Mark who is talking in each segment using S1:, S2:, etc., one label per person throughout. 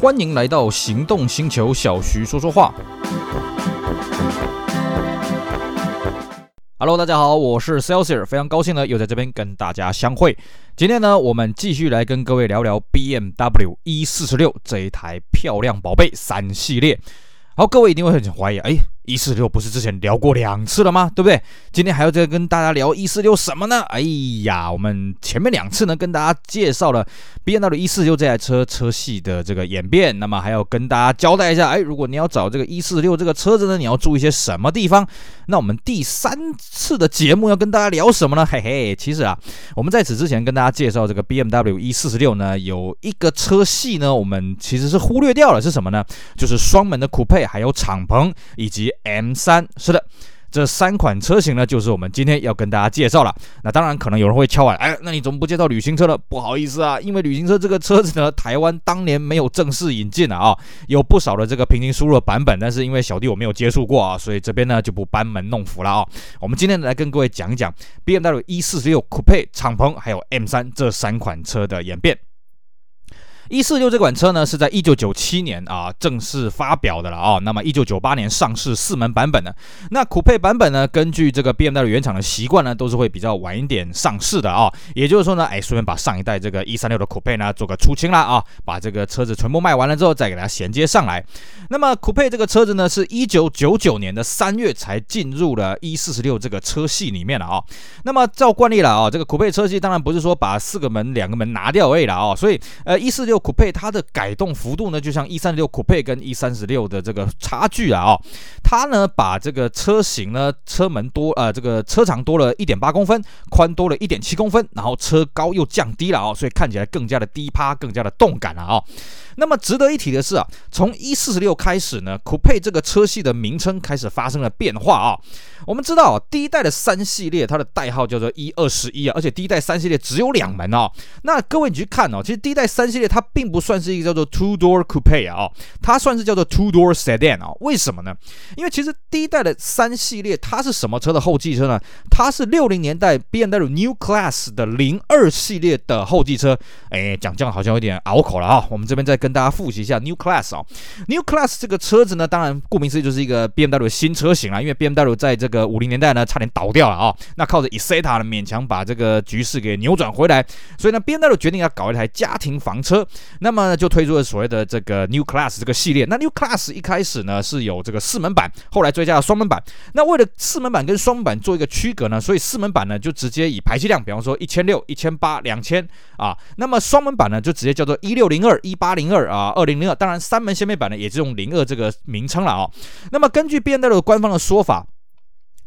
S1: 欢迎来到行动星球，小徐说说话。Hello，大家好，我是 c e l s i r 非常高兴呢，又在这边跟大家相会。今天呢，我们继续来跟各位聊聊 BMW E46 这一台漂亮宝贝三系列。好，各位一定会很怀疑，哎。一四六不是之前聊过两次了吗？对不对？今天还要再跟大家聊一四六什么呢？哎呀，我们前面两次呢跟大家介绍了 BMW 一四六这台车车系的这个演变，那么还要跟大家交代一下，哎，如果你要找这个一四六这个车子呢，你要注意些什么地方？那我们第三次的节目要跟大家聊什么呢？嘿嘿，其实啊，我们在此之前跟大家介绍这个 BMW 一四十六呢，有一个车系呢，我们其实是忽略掉了，是什么呢？就是双门的 Coupe，还有敞篷以及 M3，是的，这三款车型呢，就是我们今天要跟大家介绍了。那当然，可能有人会敲碗，哎，那你怎么不介绍旅行车了？不好意思啊，因为旅行车这个车子呢，台湾当年没有正式引进啊，有不少的这个平行输入的版本，但是因为小弟我没有接触过啊，所以这边呢就不班门弄斧了啊。我们今天来跟各位讲一讲 BMW E46 Coupe 敞篷还有 M3 这三款车的演变。一四六这款车呢，是在一九九七年啊正式发表的了啊。那么一九九八年上市四门版本的，那酷配版本呢，根据这个 BMW 原厂的习惯呢，都是会比较晚一点上市的啊。也就是说呢，哎，顺便把上一代这个一三六的酷配呢做个出清了啊，把这个车子全部卖完了之后，再给它衔接上来。那么酷配这个车子呢，是一九九九年的三月才进入了一四十六这个车系里面了啊。那么照惯例了啊，这个酷配车系当然不是说把四个门两个门拿掉而已了啊，所以呃一四六。酷配它的改动幅度呢，就像一三六酷配跟 E 三十六的这个差距啊，哦，它呢把这个车型呢车门多呃这个车长多了一点八公分，宽多了一点七公分，然后车高又降低了，哦，所以看起来更加的低趴，更加的动感了，哦。那么值得一提的是啊，从一四十六开始呢，酷配这个车系的名称开始发生了变化啊。我们知道，第一代的三系列它的代号叫做一二十一啊，而且第一代三系列只有两门哦。那各位你去看哦，其实第一代三系列它并不算是一个叫做 two door coupe 啊，它算是叫做 two door sedan 啊。为什么呢？因为其实第一代的三系列它是什么车的后继车呢？它是六零年代 BMW New Class 的零二系列的后继车。哎，讲这样好像有点拗口了啊。我们这边再跟跟大家复习一下 New Class 哦，New Class 这个车子呢，当然顾名思义就是一个 BMW 新车型啦。因为 BMW 在这个五零年代呢，差点倒掉了啊、那靠着 Isetta 呢，勉强把这个局势给扭转回来。所以呢，BMW 决定要搞一台家庭房车，那么呢，就推出了所谓的这个 New Class 这个系列。那 New Class 一开始呢是有这个四门版，后来追加了双门版。那为了四门版跟双门版做一个区隔呢，所以四门版呢就直接以排气量，比方说一千六、一千八、两千啊，那么双门版呢就直接叫做一六零二、一八零二。二啊，二零零二，当然三门掀背版呢也是用零二这个名称了啊、那么根据 BMW 官方的说法。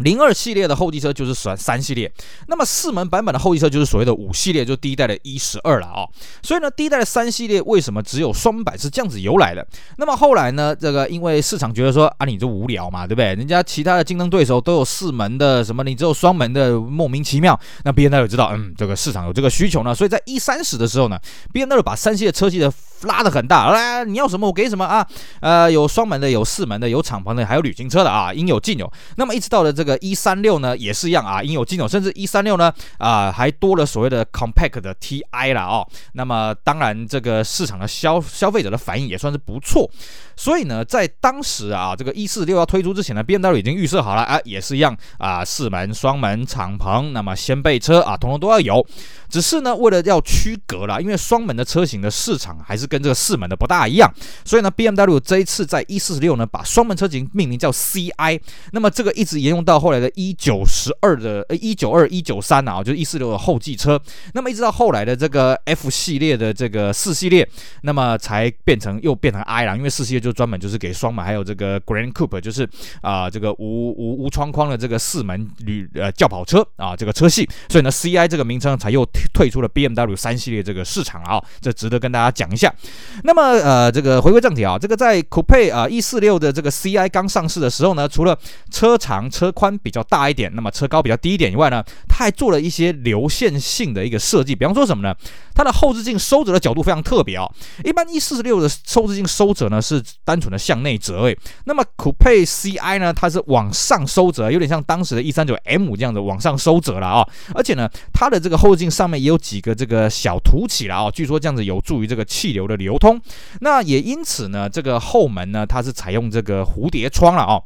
S1: 零二系列的后继车就是算三系列，那么四门版本的后继车就是所谓的五系列，就第一代的一十二了啊。所以呢，第一代的三系列为什么只有双门版是这样子由来的？那么后来呢，这个因为市场觉得说啊，你这无聊嘛，对不对？人家其他的竞争对手都有四门的，什么你只有双门的，莫名其妙。那 BMW 知道，嗯，这个市场有这个需求呢，所以在 E 三十的时候呢，BMW 把三系列车系的拉得很大，来，你要什么我给什么啊。呃，有双门的，有四门的，有敞篷的，还有旅行车的啊，应有尽有。那么一直到了这个。一三六呢也是一样啊，应有尽有，甚至一三六呢啊、还多了所谓的 compact 的 TI 了哦。那么当然这个市场的消消费者的反应也算是不错，所以呢在当时啊这个一四六要推出之前呢，BMW 已经预设好了啊，也是一样啊，四门、双门、敞篷，那么掀背车啊，统统都要有。只是呢为了要区隔了，因为双门的车型的市场还是跟这个四门的不大一样，所以呢 BMW 这一次在一四六呢把双门车型命名叫 CI，那么这个一直沿用到。到后来的一九十二的呃一九二一九三啊，就是一四六的后继车，那么一直到后来的这个 F 系列的这个四系列，那么才变成又变成 I 了，因为四系列就专门就是给双门，还有这个 Grand Coupe 就是啊、这个无无无窗框的这个四门旅呃轿跑车啊这个车系，所以呢 CI 这个名称才又退出了 BMW 三系列这个市场啊，这值得跟大家讲一下。那么呃这个回归正题啊，这个在 Coupe 啊一四六的这个 CI 刚上市的时候呢，除了车长车宽比较大一点，那么车高比较低一点以外呢，它还做了一些流线性的一个设计，比方说什么呢？它的后视镜收折的角度非常特别哦。一般 E46 的后视镜收折呢是单纯的向内折诶，那么 Coupe CI 呢，它是往上收折，有点像当时的 E39M 这样子往上收折了啊。而且呢，它的这个后视镜上面也有几个这个小凸起了啊，据说这样子有助于这个气流的流通。那也因此呢，这个后门呢，它是采用这个蝴蝶窗了啊。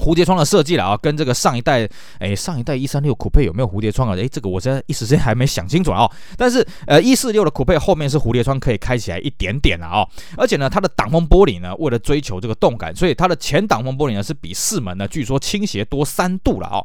S1: 蝴蝶窗的设计了啊，跟这个上一代，哎，上一代一三六酷配有没有蝴蝶窗啊？哎，这个我现在一时间还没想清楚啊。但是，呃，一四六的酷配后面是蝴蝶窗，可以开起来一点点了啊。而且呢，它的挡风玻璃呢，为了追求这个动感，所以它的前挡风玻璃呢是比四门呢，据说倾斜多三度了啊。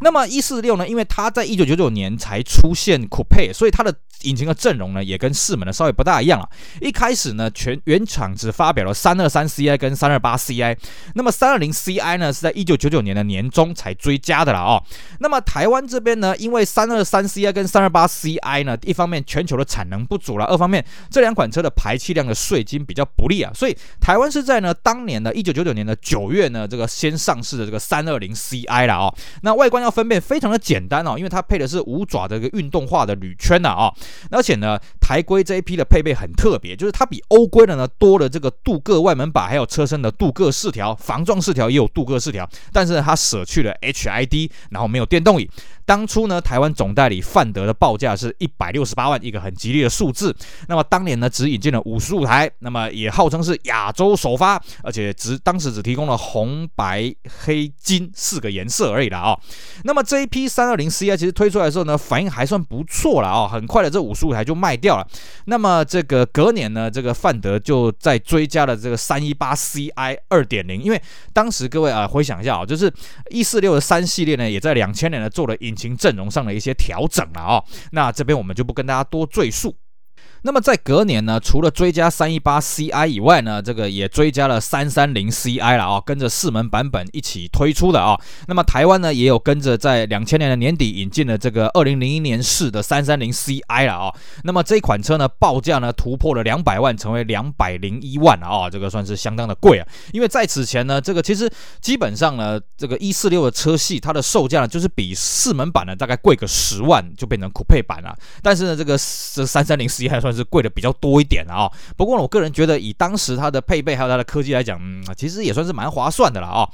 S1: 那么一四六呢，因为它在一九九九年才出现酷配，所以它的引擎的阵容呢，也跟四门的稍微不大一样啊。一开始呢，全原厂只发表了三二三 CI 跟三二八 CI，那么三二零 CI 呢是在一九九九年的年中才追加的了哦。那么台湾这边呢，因为三二三 CI 跟三二八 CI 呢，一方面全球的产能不足了，二方面这两款车的排气量的税金比较不利啊，所以台湾是在呢当年的一九九九年的九月呢，这个先上市的这个三二零 CI 了哦。那外观要分辨非常的简单哦，因为它配的是五爪的一个运动化的铝圈呐啊。而且呢，台规这一批的配备很特别，就是它比欧规的呢多了这个镀铬外门把，还有车身的镀铬饰条，防撞饰条也有镀铬饰条，但是它舍去了 HID，然后没有电动椅。当初呢，台湾总代理范德的报价是一百六十八万，一个很吉利的数字。那么当年呢，只引进了五十五台，那么也号称是亚洲首发，而且只当时只提供了红、白、黑、金四个颜色而已了啊、哦。那么这一批三二零 CI 其实推出来的时候呢，反应还算不错了啊、哦，很快的这五十五台就卖掉了。那么这个隔年呢，这个范德就在追加了这个三一八 CI 二点零，因为当时各位啊回想一下啊，就是一四六的三系列呢，也在两千年呢做了引擎阵容上的一些调整了啊，那这边我们就不跟大家多赘述。那么在隔年呢，除了追加三一八 CI 以外呢，这个也追加了三三零 CI 了啊，跟着四门版本一起推出的啊。那么台湾呢，也有跟着在两千年的年底引进了这个二零零一年式的三三零 CI 了啊。那么这款车呢，报价呢突破了两百万，成为两百零一万了啊，这个算是相当的贵啊。因为在此前呢，这个其实基本上呢，这个一四六的车系它的售价呢，就是比四门版呢大概贵个十万，就变成酷配版了。但是呢，这个这三三零 CI 算算是贵的比较多一点了啊，不过呢，我个人觉得以当时它的配备还有它的科技来讲，嗯，其实也算是蛮划算的了啊。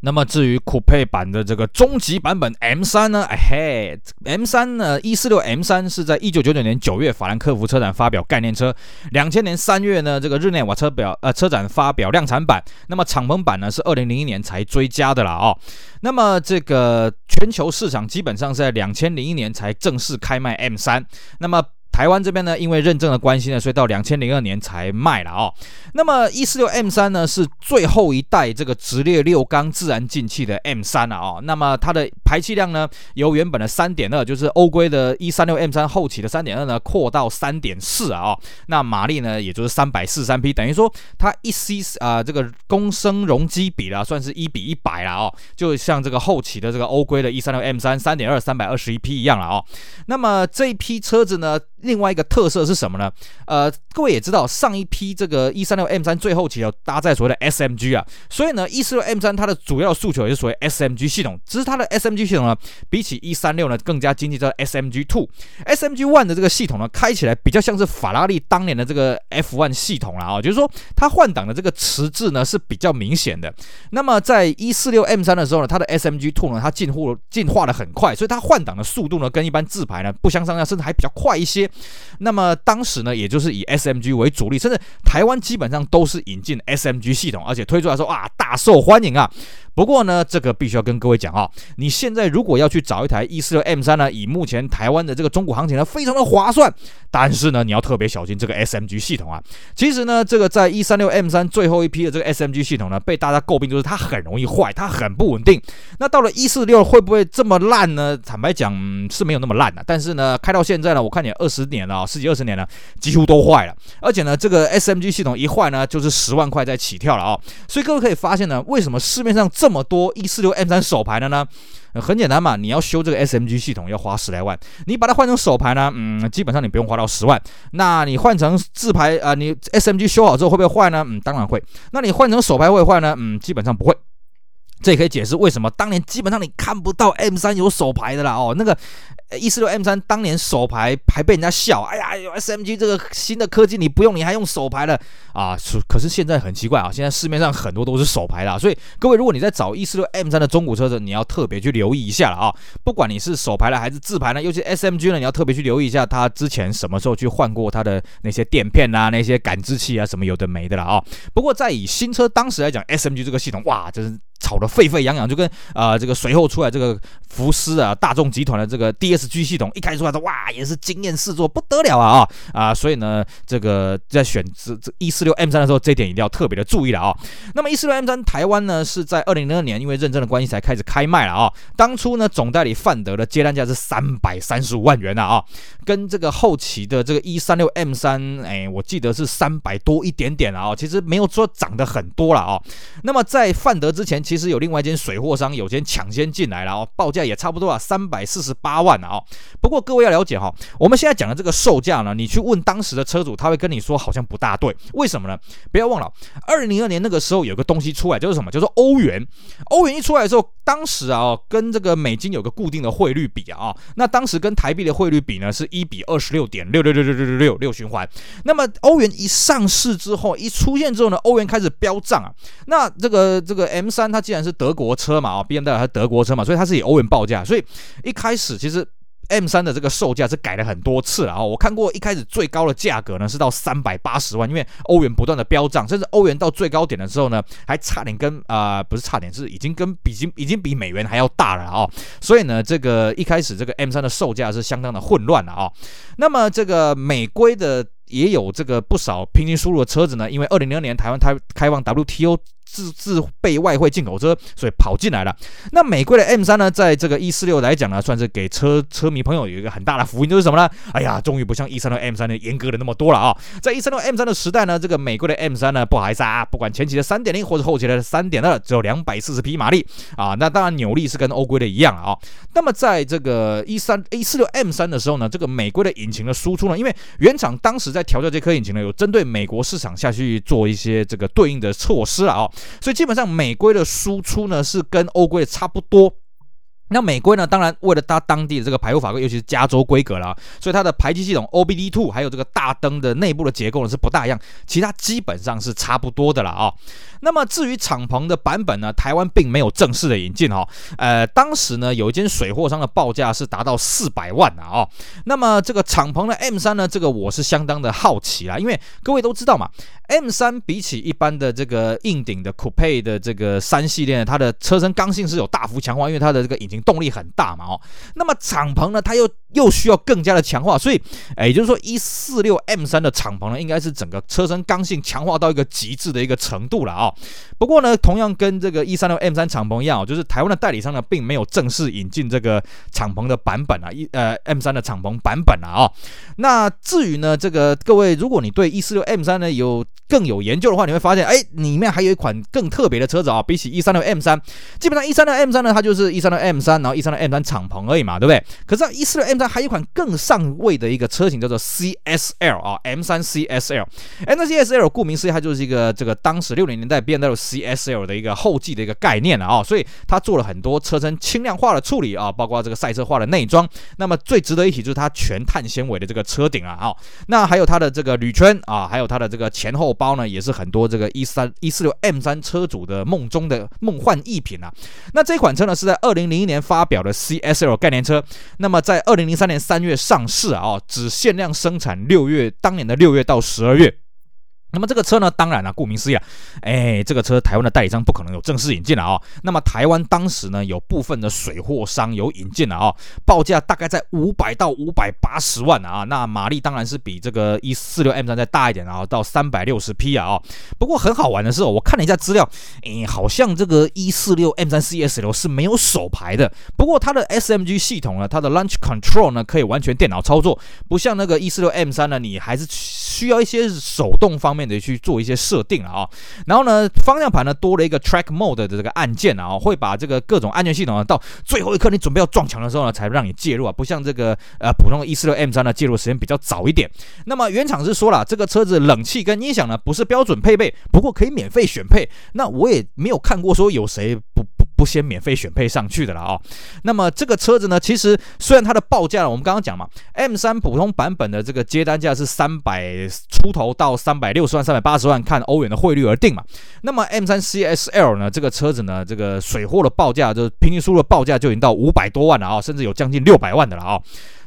S1: 那么至于酷配版的这个终极版本 M3 呢？哎嘿，M3 呢，一四六 M3 是在一九九九年九月法兰克福车展发表概念车，两千年三月呢，这个日内瓦车表呃车展发表量产版，那么敞篷版呢是二零零一年才追加的了啊。那么这个全球市场基本上是在两千零一年才正式开卖 M3，那么。台湾这边呢，因为认证的关系呢，所以到两千零二年才卖了哦。那么一四六 M 三呢，是最后一代这个直列六缸自然进气的 M 三了哦。那么它的排气量呢，由原本的三点二，就是欧规的一三六 M 三后期的三点二呢，扩到三点四啊哦。那马力呢，也就是三百四十三匹，等于说它一 C 啊这个公升容积比啦，算是一比一百了哦。就像这个后期的这个欧规的一三六 M 三三点二三百二十一匹一样了哦。那么这一批车子呢，另外一个特色是什么呢？呃，各位也知道，上一批这个一三六 M 三最后期有搭载所谓的 SMG 啊，所以呢，一四六 M 三它的主要诉求也是所谓 SMG 系统，只是它的 SMG 系统呢，比起一三六呢更加经济，叫 SMG Two、SMG One 的这个系统呢，开起来比较像是法拉利当年的这个 F One 系统了啊，就是说它换挡的这个迟滞呢是比较明显的。那么在一四六 M 三的时候呢，它的 SMG Two 呢，它进货进化的很快，所以它换挡的速度呢，跟一般自排呢不相上下，甚至还比较快一些。那么当时呢，也就是以 SMG 为主力，甚至台湾基本上都是引进 SMG 系统，而且推出来说啊，大受欢迎啊。不过呢，这个必须要跟各位讲啊，你现在如果要去找一台一四六 M 三呢，以目前台湾的这个中古行情呢，非常的划算。但是呢，你要特别小心这个 SMG 系统啊。其实呢，这个在一三六 M 三最后一批的这个 SMG 系统呢，被大家诟病就是它很容易坏，它很不稳定。那到了一四六会不会这么烂呢？坦白讲，是没有那么烂的。但是呢，开到现在呢，我看你二十年了，十几二十年了，几乎都坏了。而且呢，这个 SMG 系统一坏呢，就是十万块在起跳了啊。所以各位可以发现呢，为什么市面上这这么多一四六 M 三手排的呢？很简单嘛，你要修这个 SMG 系统要花十来万，你把它换成手排呢，嗯，基本上你不用花到十万。那你换成自排啊、你 SMG 修好之后会不会坏呢？嗯，当然会。那你换成手排会坏呢？嗯，基本上不会。这也可以解释为什么当年基本上你看不到 M3 有手排的啦哦，那个一四六 M3 当年手排还被人家笑，哎呀，有 SMG 这个新的科技你不用你还用手排了啊？可是现在很奇怪啊，现在市面上很多都是手排啦，所以各位如果你在找一四六 M3 的中古车子，你要特别去留意一下了啊，不管你是手排了还是自排呢，尤其 SMG 呢，你要特别去留意一下它之前什么时候去换过它的那些垫片啊、那些感知器啊什么有的没的了啊。不过在以新车当时来讲，SMG 这个系统哇，真是。吵得沸沸扬扬，就跟啊、这个随后出来这个福斯啊大众集团的这个 DSG 系统一开出来的哇也是惊艳四座不得了啊啊，所以呢这个在选这这一四六 M 三的时候，这一点一定要特别的注意了啊。那么一四六 M 三台湾呢是在二零零二年因为认证的关系才开始开卖了啊。当初呢总代理范德的接单价是三百三十五万元的啊，跟这个后期的这个一三六 M 三哎我记得是三百多一点点啊，其实没有说涨得很多了啊。那么在范德之前。其实有另外一间水货商有间抢先进来了哦，报价也差不多啊，三百四十八万啊。不过各位要了解哈，我们现在讲的这个售价呢，你去问当时的车主，他会跟你说好像不大对。为什么呢？不要忘了，二零零二年那个时候有个东西出来，就是什么？叫做欧元。欧元一出来的时候，当时啊，跟这个美金有个固定的汇率比啊，那当时跟台币的汇率比呢，是一比二十六点六六六六六六六六循环。那么欧元一上市之后，一出现之后呢，欧元开始飙涨啊。那这个这个 M 三它。它既然是德国车嘛，啊，BMW 它德国车嘛，所以它是以欧元报价，所以一开始其实 M3 的这个售价是改了很多次了啊。我看过一开始最高的价格呢是到三百八十万，因为欧元不断的飙涨，甚至欧元到最高点的时候呢，还差点跟啊、不是差点，是已经跟比已经比美元还要大了啊。所以呢，这个一开始这个 M3 的售价是相当的混乱了啊。那么这个美规的也有这个不少平行输入的车子呢，因为二零零二年台湾开开放 WTO。自自备外汇进口车，所以跑进来了。那美规的 M3 呢，在这个一四六来讲呢，算是给车车迷朋友有一个很大的福音，就是什么呢？哎呀，终于不像一三六 M3 的严格的那么多了啊！在一三六 M3 的时代呢，这个美规的 M3 呢，不好意思啊，不管前期的三点零或者后期的三点二，只有两百四十匹马力啊。那当然扭力是跟欧规的一样啊。那么在这个一三一四六 M3 的时候呢，这个美规的引擎的输出呢，因为原厂当时在调教这颗引擎呢，有针对美国市场下去做一些这个对应的措施了啊。所以基本上美规的输出呢是跟欧规的差不多。那美规呢，当然为了它当地的这个排污法规，尤其是加州规格啦，所以它的排气系统 OBD2 还有这个大灯的内部的结构呢是不大一样，其他基本上是差不多的了啊。那么至于敞篷的版本呢，台湾并没有正式的引进哈。呃，当时呢有一间水货商的报价是达到四百万啊哦。那么这个敞篷的 M3 呢，这个我是相当的好奇啦，因为各位都知道嘛，M3 比起一般的这个硬顶的 Coupe 的这个三系列呢，它的车身刚性是有大幅强化，因为它的这个引擎动力很大嘛哦。那么敞篷呢，它又又需要更加的强化，所以，哎，也就是说，一四六 M3 的敞篷呢，应该是整个车身刚性强化到一个极致的一个程度了啊。不过呢，同样跟这个一三六 M 三敞篷一样，就是台湾的代理商呢，并没有正式引进这个敞篷的版本啊，一呃 M 三的敞篷版本啊。哦，那至于呢，这个各位，如果你对一四六 M 三呢有更有研究的话，你会发现，哎，里面还有一款更特别的车子啊，比起一三六 M 三，基本上一三六 M 三呢，它就是一三六 M 三，然后一三的 M 三敞篷而已嘛，对不对？可是一四六 M 三还有一款更上位的一个车型叫做 CSL 啊，M 三 CSL，哎，那 CSL 顾名思义，它就是一个这个当时六零年代 BMW CSL 的一个后继的一个概念了啊，所以它做了很多车身轻量化的处理啊，包括这个赛车化的内装。那么最值得一提就是它全碳纤维的这个车顶啊，啊，那还有它的这个铝圈啊，还有它的这个前后包呢，也是很多这个一三一四六 M 三车主的梦中的梦幻一品啊。那这款车呢是在二零零一年发表的 CSL 概念车，那么在二零零三年三月上市啊，只限量生产六月，当年的六月到十二月。那么这个车呢，当然了，顾名思义啊，哎，这个车台湾的代理商不可能有正式引进了啊。那么台湾当时呢，有部分的水货商有引进了啊，报价大概在五百到五百八十万啊。那马力当然是比这个一四六 M 三再大一点啊，到三百六十匹啊。不过很好玩的是，我看了一下资料，哎，好像这个一四六 M 三 CSL 是没有手排的。不过它的 SMG 系统呢，它的 Launch Control 呢，可以完全电脑操作，不像那个一四六 M 三呢，你还是需要一些手动方面的去做一些设定了啊，然后呢，方向盘呢多了一个 Track Mode 的这个按键啊，会把这个各种安全系统呢到最后一刻你准备要撞墙的时候呢才让你介入啊，不像这个呃普通的一四六 M 三呢介入时间比较早一点。那么原厂是说了，这个车子冷气跟音响呢不是标准配备，不过可以免费选配。那我也没有看过说有谁不。先免费选配上去的了哦。那么这个车子呢，其实虽然它的报价，我们刚刚讲嘛，M3 普通版本的这个接单价是三百出头到三百六十万、三百八十万，看欧元的汇率而定嘛。那么 M3 CSL 呢，这个车子呢，这个水货的报价就是平均输入的报价就已经到五百多万了啊，甚至有将近六百万的了啊。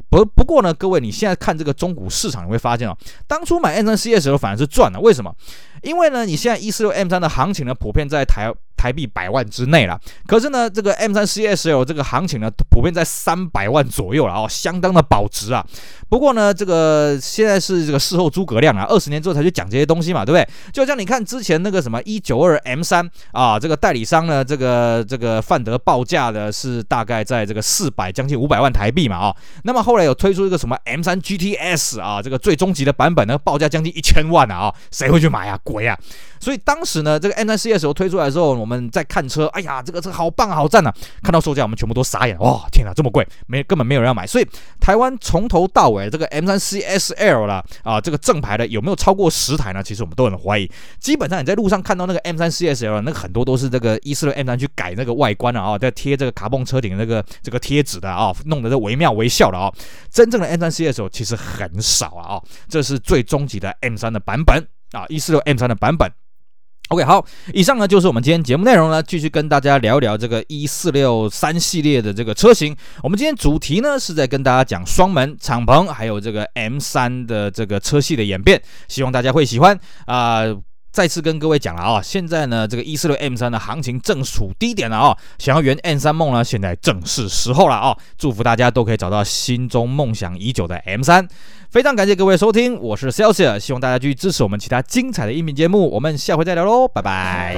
S1: 不不过呢，各位，你现在看这个中古市场，你会发现哦，当初买 M3 CS 的时候反而是赚了，为什么？因为呢，你现在一四六 M3 的行情呢，普遍在台台币百万之内了。可是呢，这个 M3 CSL 这个行情呢，普遍在三百万左右了哦，相当的保值啊。不过呢，这个现在是这个事后诸葛亮啊，二十年之后才去讲这些东西嘛，对不对？就像你看之前那个什么一九二 M3 啊，这个代理商呢，这个这个范德报价的是大概在这个四百将近五百万台币嘛啊。那么后来有推出一个什么 M3 GTS 啊，这个最终级的版本呢，报价将近一千万啊啊，谁会去买啊？鬼啊！所以当时呢，这个 M3 CS 推出来的时候，我们在看车，哎呀，这个车好棒好赞啊！看到售价，我们全部都傻眼，哇，天哪，这么贵，没根本没有人要买。所以台湾从头到尾这个 M3 CSL 啦，啊，这个正牌的有没有超过十台呢？其实我们都很怀疑。基本上你在路上看到那个 M3 CSL，那个很多都是这个一四六 M3 去改那个外观啊，在贴这个卡蹦车顶那个这个贴纸的啊，弄得这惟妙惟肖的啊。真正的 M3 CSL 其实很少啊，啊，这是最终极的 M3 的版本。啊，一四六 M 三的版本，OK，好，以上呢就是我们今天节目内容了，继续跟大家聊一聊这个一四六三系列的这个车型。我们今天主题呢是在跟大家讲双门敞篷，还有这个 M 三的这个车系的演变，希望大家会喜欢啊。再次跟各位讲了啊，现在呢，这个一四六 M 三的行情正处低点了啊，想要圆 M 三梦呢，现在正是时候了啊！祝福大家都可以找到心中梦想已久的 M 三。非常感谢各位收听，我是 Celsius，希望大家继续支持我们其他精彩的音频节目，我们下回再聊喽，拜拜。